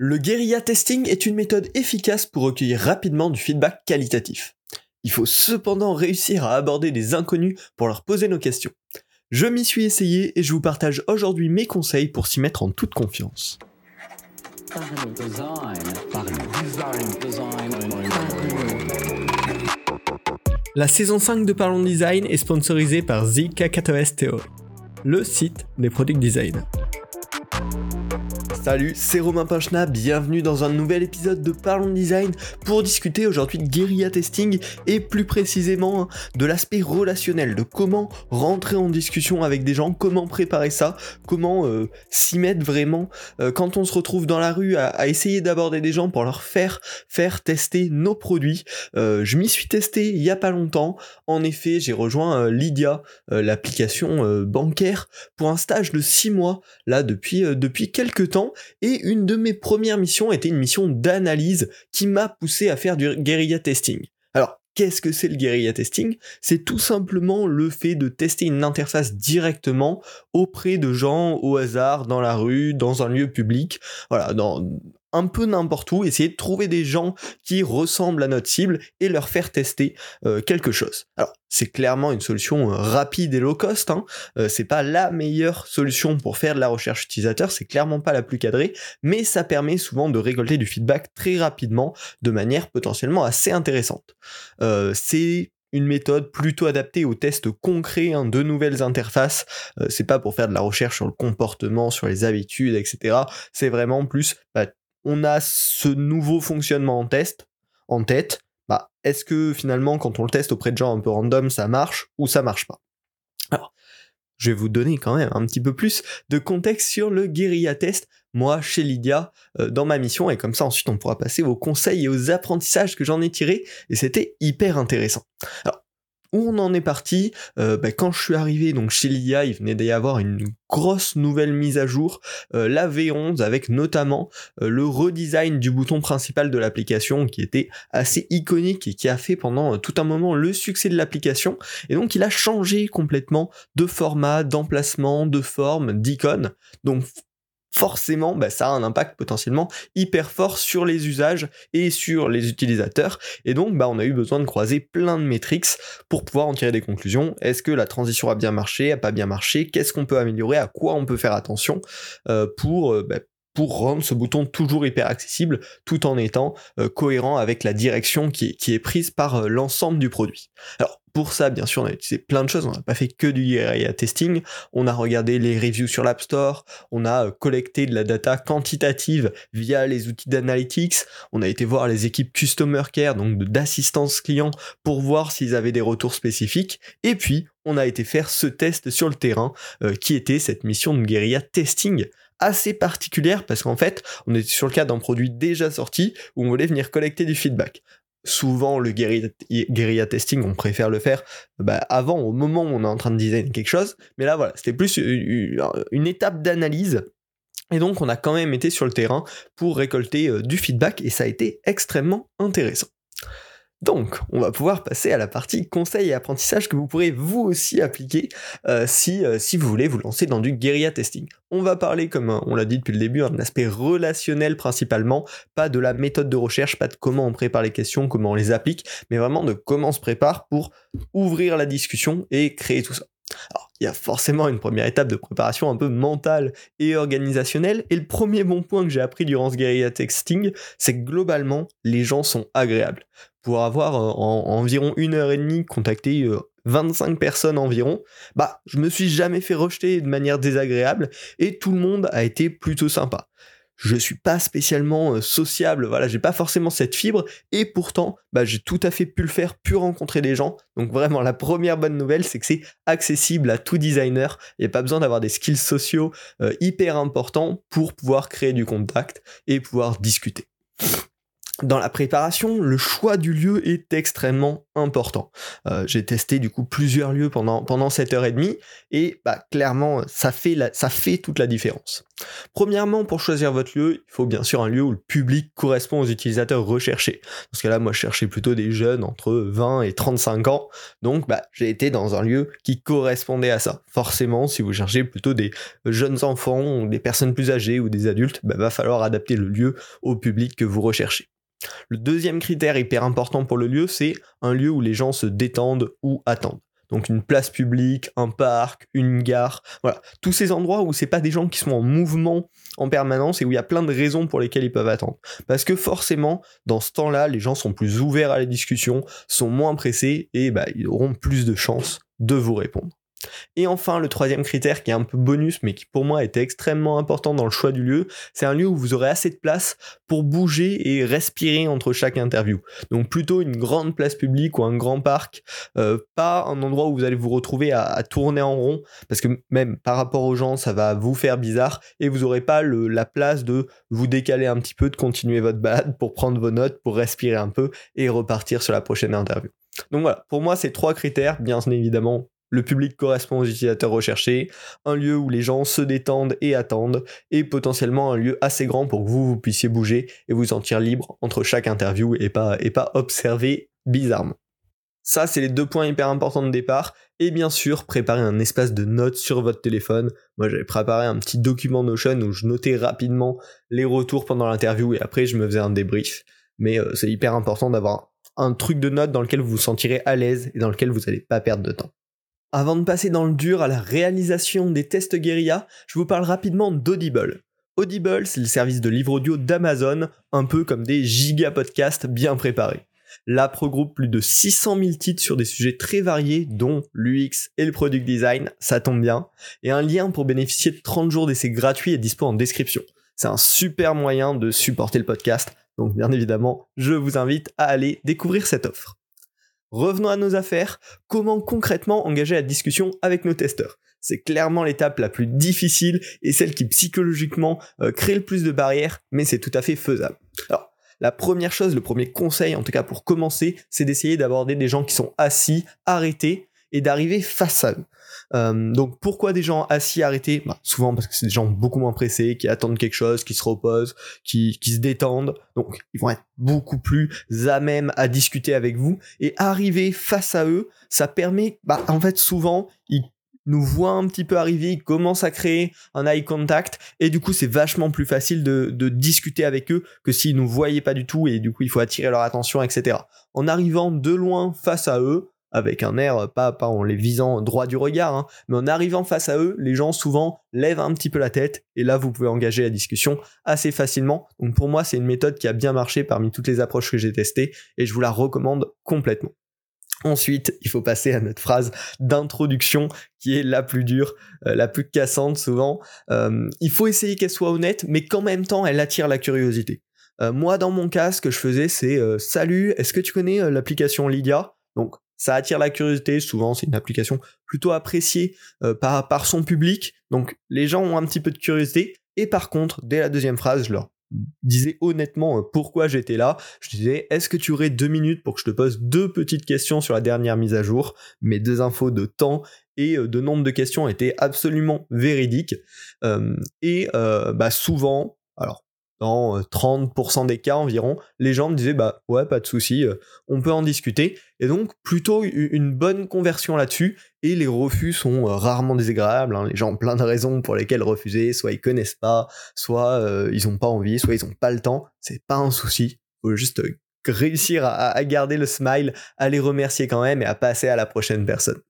Le guérilla testing est une méthode efficace pour recueillir rapidement du feedback qualitatif. Il faut cependant réussir à aborder des inconnus pour leur poser nos questions. Je m'y suis essayé et je vous partage aujourd'hui mes conseils pour s'y mettre en toute confiance. La saison 5 de Parlons Design est sponsorisée par Theory, le site des product design. Salut, c'est Romain Pinchna, bienvenue dans un nouvel épisode de Parlons Design pour discuter aujourd'hui de guérilla testing et plus précisément hein, de l'aspect relationnel, de comment rentrer en discussion avec des gens, comment préparer ça, comment euh, s'y mettre vraiment euh, quand on se retrouve dans la rue à, essayer d'aborder des gens pour leur faire faire tester nos produits. Euh, je m'y suis testé il y a pas longtemps. En effet, j'ai rejoint Lydia, l'application bancaire, pour un stage de 6 mois là depuis depuis quelques temps et une de mes premières missions était une mission d'analyse qui m'a poussé à faire du guérilla testing. Alors, qu'est-ce que c'est le guérilla testing? C'est tout simplement le fait de tester une interface directement auprès de gens au hasard, dans la rue, dans un lieu public, voilà, dans, un peu n'importe où, essayer de trouver des gens qui ressemblent à notre cible et leur faire tester euh, quelque chose. Alors, c'est clairement une solution euh, rapide et low cost, hein. Euh, c'est pas la meilleure solution pour faire de la recherche utilisateur, c'est clairement pas la plus cadrée, mais ça permet souvent de récolter du feedback très rapidement de manière potentiellement assez intéressante. c'est une méthode plutôt adaptée aux tests concrets hein, de nouvelles interfaces. c'est pas pour faire de la recherche sur le comportement, sur les habitudes, etc. C'est vraiment plus bah, on a ce nouveau fonctionnement en test, en tête, bah, est-ce que finalement, quand on le teste auprès de gens un peu random, ça marche ou ça marche pas? Alors, je vais vous donner quand même un petit peu plus de contexte sur le guérilla test, moi, chez Lydia, euh, dans ma mission, et comme ça, ensuite, on pourra passer aux conseils et aux apprentissages que j'en ai tirés, et c'était hyper intéressant. Où on en est parti, euh, bah, quand je suis arrivé donc chez l'IA, il venait d'y avoir une grosse nouvelle mise à jour, euh, la V11 avec notamment euh, le redesign du bouton principal de l'application qui était assez iconique et qui a fait pendant tout un moment le succès de l'application. Et donc il a changé complètement de format, d'emplacement, de forme, d'icône. Donc forcément, bah, ça a un impact potentiellement hyper fort sur les usages et sur les utilisateurs. Et donc, bah, on a eu besoin de croiser plein de métriques pour pouvoir en tirer des conclusions. Est-ce que la transition a bien marché, a pas bien marché? Qu'est-ce qu'on peut améliorer? À quoi on peut faire attention euh, pour euh, bah, pour rendre ce bouton toujours hyper accessible tout en étant euh, cohérent avec la direction qui, est prise par l'ensemble du produit. Alors pour ça, bien sûr, on a utilisé plein de choses. On n'a pas fait que du guérilla testing. On a regardé les reviews sur l'App Store. On a euh, collecté de la data quantitative via les outils d'analytics. On a été voir les équipes Customer Care, donc d'assistance client, pour voir s'ils avaient des retours spécifiques. Et puis, on a été faire ce test sur le terrain, euh, qui était cette mission de guérilla testing assez particulière parce qu'en fait, on était sur le cas d'un produit déjà sorti où on voulait venir collecter du feedback souvent le guérilla, testing, on préfère le faire bah, avant, au moment où on est en train de designer quelque chose. Mais là, voilà, c'était plus une, étape d'analyse. Et donc, on a quand même été sur le terrain pour récolter euh, du feedback et ça a été extrêmement intéressant. Donc, on va pouvoir passer à la partie conseils et apprentissage que vous pourrez vous aussi appliquer euh, si, euh, si vous voulez vous lancer dans du guérilla testing. On va parler, comme on l'a dit depuis le début, d'un aspect relationnel principalement, pas de la méthode de recherche, pas de comment on prépare les questions, comment on les applique, mais vraiment de comment on se prépare pour ouvrir la discussion et créer tout ça. Alors, il y a forcément une première étape de préparation un peu mentale et organisationnelle, et le premier bon point que j'ai appris durant ce guérilla testing, c'est que globalement, les gens sont agréables pour avoir euh, en, environ une heure et demie contacté 25 euh, personnes environ, bah je me suis jamais fait rejeter de manière désagréable et tout le monde a été plutôt sympa. Je suis pas spécialement euh, sociable, voilà, j'ai pas forcément cette fibre et pourtant, bah, j'ai tout à fait pu le faire, pu rencontrer des gens. Donc vraiment la première bonne nouvelle, c'est que c'est accessible à tout designer. Il n'y a pas besoin d'avoir des skills sociaux hyper importants pour pouvoir créer du contact et pouvoir discuter. Dans la préparation, le choix du lieu est extrêmement important. Euh, j'ai testé du coup plusieurs lieux pendant, pendant cette heure et et bah, clairement ça fait, ça fait toute la différence. Premièrement, pour choisir votre lieu, il faut bien sûr un lieu où le public correspond aux utilisateurs recherchés. Parce que là, moi je cherchais plutôt des jeunes entre 20 et 35 ans, donc bah, j'ai été dans un lieu qui correspondait à ça. Forcément, si vous cherchez plutôt des jeunes enfants, des personnes plus âgées ou des adultes, bah, va falloir adapter le lieu au public que vous recherchez. Le deuxième critère hyper important pour le lieu, c'est un lieu où les gens se détendent ou attendent. Donc une place publique, un parc, une gare, voilà, tous ces endroits où c'est pas des gens qui sont en mouvement en permanence et où il y a plein de raisons pour lesquelles ils peuvent attendre. Parce que forcément, dans ce temps-là, les gens sont plus ouverts à la discussion, sont moins pressés et bah, ils auront plus de chances de vous répondre. Et enfin, le troisième critère qui est un peu bonus, mais qui pour moi était extrêmement important dans le choix du lieu, c'est un lieu où vous aurez assez de place pour bouger et respirer entre chaque interview. Donc plutôt une grande place publique ou un grand parc, euh, pas un endroit où vous allez vous retrouver à, tourner en rond, parce que même par rapport aux gens, ça va vous faire bizarre, et vous n'aurez pas la place de vous décaler un petit peu, de continuer votre balade pour prendre vos notes, pour respirer un peu et repartir sur la prochaine interview. Donc voilà, pour moi, ces trois critères, bien évidemment, le public correspond aux utilisateurs recherchés, un lieu où les gens se détendent et attendent, et potentiellement un lieu assez grand pour que vous, puissiez bouger et vous sentir libre entre chaque interview et pas, et pas observer bizarrement. Ça, c'est les deux points hyper importants de départ. Et bien sûr, préparer un espace de notes sur votre téléphone. Moi, j'avais préparé un petit document Notion où je notais rapidement les retours pendant l'interview et après, je me faisais un débrief. Mais euh, c'est hyper important d'avoir un truc de notes dans lequel vous vous sentirez à l'aise et dans lequel vous n'allez pas perdre de temps. Avant de passer dans le dur à la réalisation des tests guérilla, je vous parle rapidement d'Audible. Audible, c'est le service de livre audio d'Amazon, un peu comme des giga podcasts bien préparés. L'app regroupe plus de 600 000 titres sur des sujets très variés, dont l'UX et le product design, ça tombe bien, et un lien pour bénéficier de 30 jours d'essai gratuit est dispo en description. C'est un super moyen de supporter le podcast, donc bien évidemment, je vous invite à aller découvrir cette offre. Revenons à nos affaires, comment concrètement engager la discussion avec nos testeurs? C'est clairement l'étape la plus difficile et celle qui psychologiquement euh, crée le plus de barrières, mais c'est tout à fait faisable. Alors, la première chose, le premier conseil, en tout cas pour commencer, c'est d'essayer d'aborder des gens qui sont assis, arrêtés, et d'arriver face à eux. Euh, donc pourquoi des gens assis arrêtés? Bah, Souvent parce que c'est des gens beaucoup moins pressés, qui attendent quelque chose, qui se reposent, qui, qui se détendent. Donc ils vont être beaucoup plus à même à discuter avec vous. Et arriver face à eux, ça permet, bah, en fait souvent, ils nous voient un petit peu arriver, ils commencent à créer un eye contact et du coup c'est vachement plus facile de, de discuter avec eux que s'ils nous voyaient pas du tout et du coup il faut attirer leur attention etc. En arrivant de loin face à eux, avec un air, pas, pas en les visant droit du regard, hein, mais en arrivant face à eux, les gens souvent lèvent un petit peu la tête, et là vous pouvez engager la discussion assez facilement. Donc pour moi c'est une méthode qui a bien marché parmi toutes les approches que j'ai testées, et je vous la recommande complètement. Ensuite, il faut passer à notre phrase d'introduction qui est la plus dure, euh, la plus cassante souvent. Euh, il faut essayer qu'elle soit honnête, mais qu'en même temps elle attire la curiosité. Euh, moi, dans mon cas, ce que je faisais, c'est Salut, est-ce que tu connais l'application Lydia? Donc, ça attire la curiosité, souvent c'est une application plutôt appréciée euh, par, par son public, donc les gens ont un petit peu de curiosité, et par contre, dès la deuxième phrase, je leur disais honnêtement euh, pourquoi j'étais là, je disais est-ce que tu aurais deux minutes pour que je te pose deux petites questions sur la dernière mise à jour, mes deux infos de temps et euh, de nombre de questions étaient absolument véridiques, et bah souvent, alors dans 30% euh, des cas environ, les gens me disaient bah ouais pas de souci, euh, on peut en discuter. Et donc plutôt une bonne conversion là-dessus. Et les refus sont euh, rarement désagréables. Hein. Les gens ont plein de raisons pour lesquelles refuser. Soit ils connaissent pas, soit ils ont pas envie, soit ils ont pas le temps. C'est pas un souci. Faut juste réussir à garder le smile, à les remercier quand même et à passer à la prochaine personne.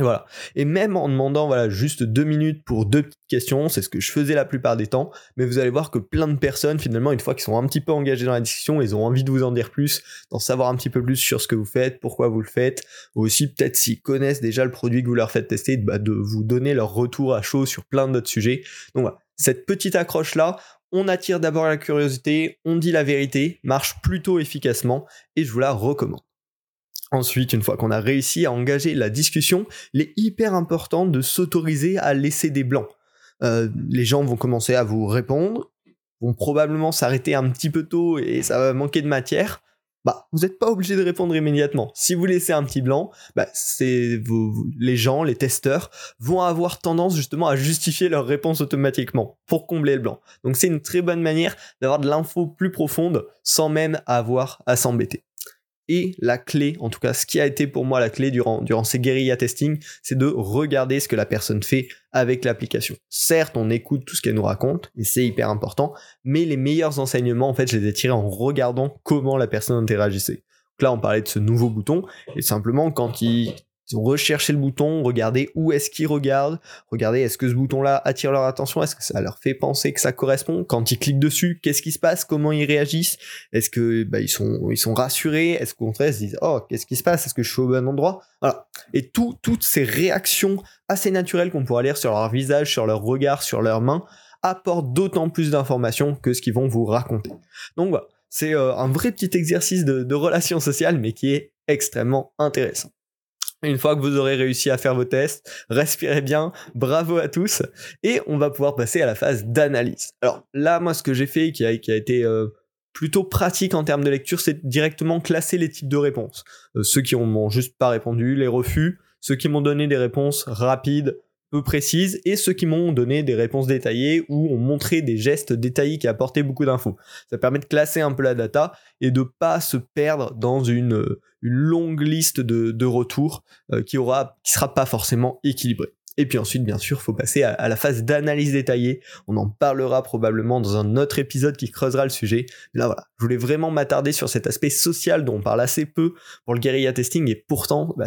Voilà. Et même en demandant voilà juste deux minutes pour deux petites questions, c'est ce que je faisais la plupart des temps, mais vous allez voir que plein de personnes finalement une fois qu'ils sont un petit peu engagés dans la discussion, ils ont envie de vous en dire plus, d'en savoir un petit peu plus sur ce que vous faites, pourquoi vous le faites, ou aussi peut-être s'ils connaissent déjà le produit que vous leur faites tester, bah, de vous donner leur retour à chaud sur plein d'autres sujets. Donc voilà, cette petite accroche là, on attire d'abord la curiosité, on dit la vérité, marche plutôt efficacement et je vous la recommande. Ensuite, une fois qu'on a réussi à engager la discussion, il est hyper important de s'autoriser à laisser des blancs. Euh, les gens vont commencer à vous répondre, vont probablement s'arrêter un petit peu tôt et ça va manquer de matière, bah, vous n'êtes pas obligé de répondre immédiatement. Si vous laissez un petit blanc, bah, les gens, les testeurs, vont avoir tendance justement à justifier leur réponse automatiquement pour combler le blanc. Donc c'est une très bonne manière d'avoir de l'info plus profonde sans même avoir à s'embêter. Et la clé, en tout cas ce qui a été pour moi la clé durant, ces guérilla testing, c'est de regarder ce que la personne fait avec l'application. Certes, on écoute tout ce qu'elle nous raconte, et c'est hyper important, mais les meilleurs enseignements, en fait, je les ai tirés en regardant comment la personne interagissait. Donc là, on parlait de ce nouveau bouton, et simplement quand il rechercher le bouton, regarder où est-ce qu'ils regardent, regarder est-ce que ce bouton-là attire leur attention, est-ce que ça leur fait penser que ça correspond. Quand ils cliquent dessus, qu'est-ce qui se passe, comment ils réagissent, est-ce que bah, ils sont ils sont rassurés, est-ce qu'au contraire ils se disent oh qu'est-ce qui se passe, est-ce que je suis au bon endroit, voilà. Et tout toutes ces réactions assez naturelles qu'on pourra lire sur leur visage, sur leur regard, sur leurs mains apportent d'autant plus d'informations que ce qu'ils vont vous raconter. Donc voilà, c'est euh, un vrai petit exercice de, de relation sociale, mais qui est extrêmement intéressant. Une fois que vous aurez réussi à faire vos tests, respirez bien, bravo à tous, et on va pouvoir passer à la phase d'analyse. Alors là, moi, ce que j'ai fait, qui a, qui a été euh, plutôt pratique en termes de lecture, c'est directement classer les types de réponses. Euh, ceux qui m'ont juste pas répondu, les refus, ceux qui m'ont donné des réponses rapides, peu précises et ceux qui m'ont donné des réponses détaillées ou ont montré des gestes détaillés qui apportaient beaucoup d'infos. Ça permet de classer un peu la data et de pas se perdre dans une, euh, longue liste de, de retours euh, qui aura qui sera pas forcément équilibrée. Et puis ensuite, bien sûr, faut passer à, la phase d'analyse détaillée. On en parlera probablement dans un autre épisode qui creusera le sujet. là, voilà, je voulais vraiment m'attarder sur cet aspect social dont on parle assez peu pour le guérilla testing. Et pourtant, bah,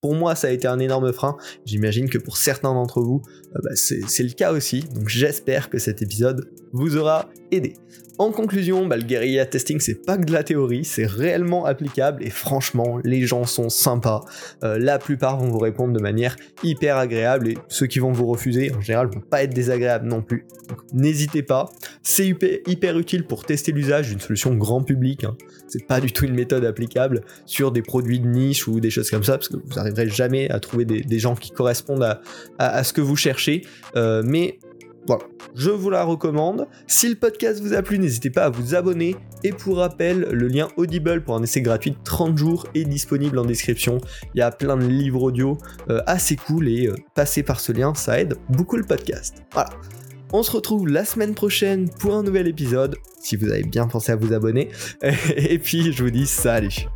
pour moi, ça a été un énorme frein. J'imagine que pour certains d'entre vous, euh, bah, c'est le cas aussi. Donc j'espère que cet épisode vous aura aidé. En conclusion, bah, le guérilla testing, c'est pas que de la théorie, c'est réellement applicable et franchement, les gens sont sympas. Euh, la plupart vont vous répondre de manière hyper agréable et ceux qui vont vous refuser, en général, vont pas être désagréables non plus. n'hésitez pas, c'est hyper, utile pour tester l'usage d'une solution grand public. Hein. C'est pas du tout une méthode applicable sur des produits de niche ou des choses comme ça, parce que vous n'arriverez jamais à trouver des, gens qui correspondent à, ce que vous cherchez. Euh, mais voilà, je vous la recommande. Si le podcast vous a plu, n'hésitez pas à vous abonner. Et pour rappel, le lien Audible pour un essai gratuit de 30 jours est disponible en description. Il y a plein de livres audio euh, assez cool et euh, passer par ce lien, ça aide beaucoup le podcast. Voilà. On se retrouve la semaine prochaine pour un nouvel épisode, si vous avez bien pensé à vous abonner. Et puis je vous dis salut.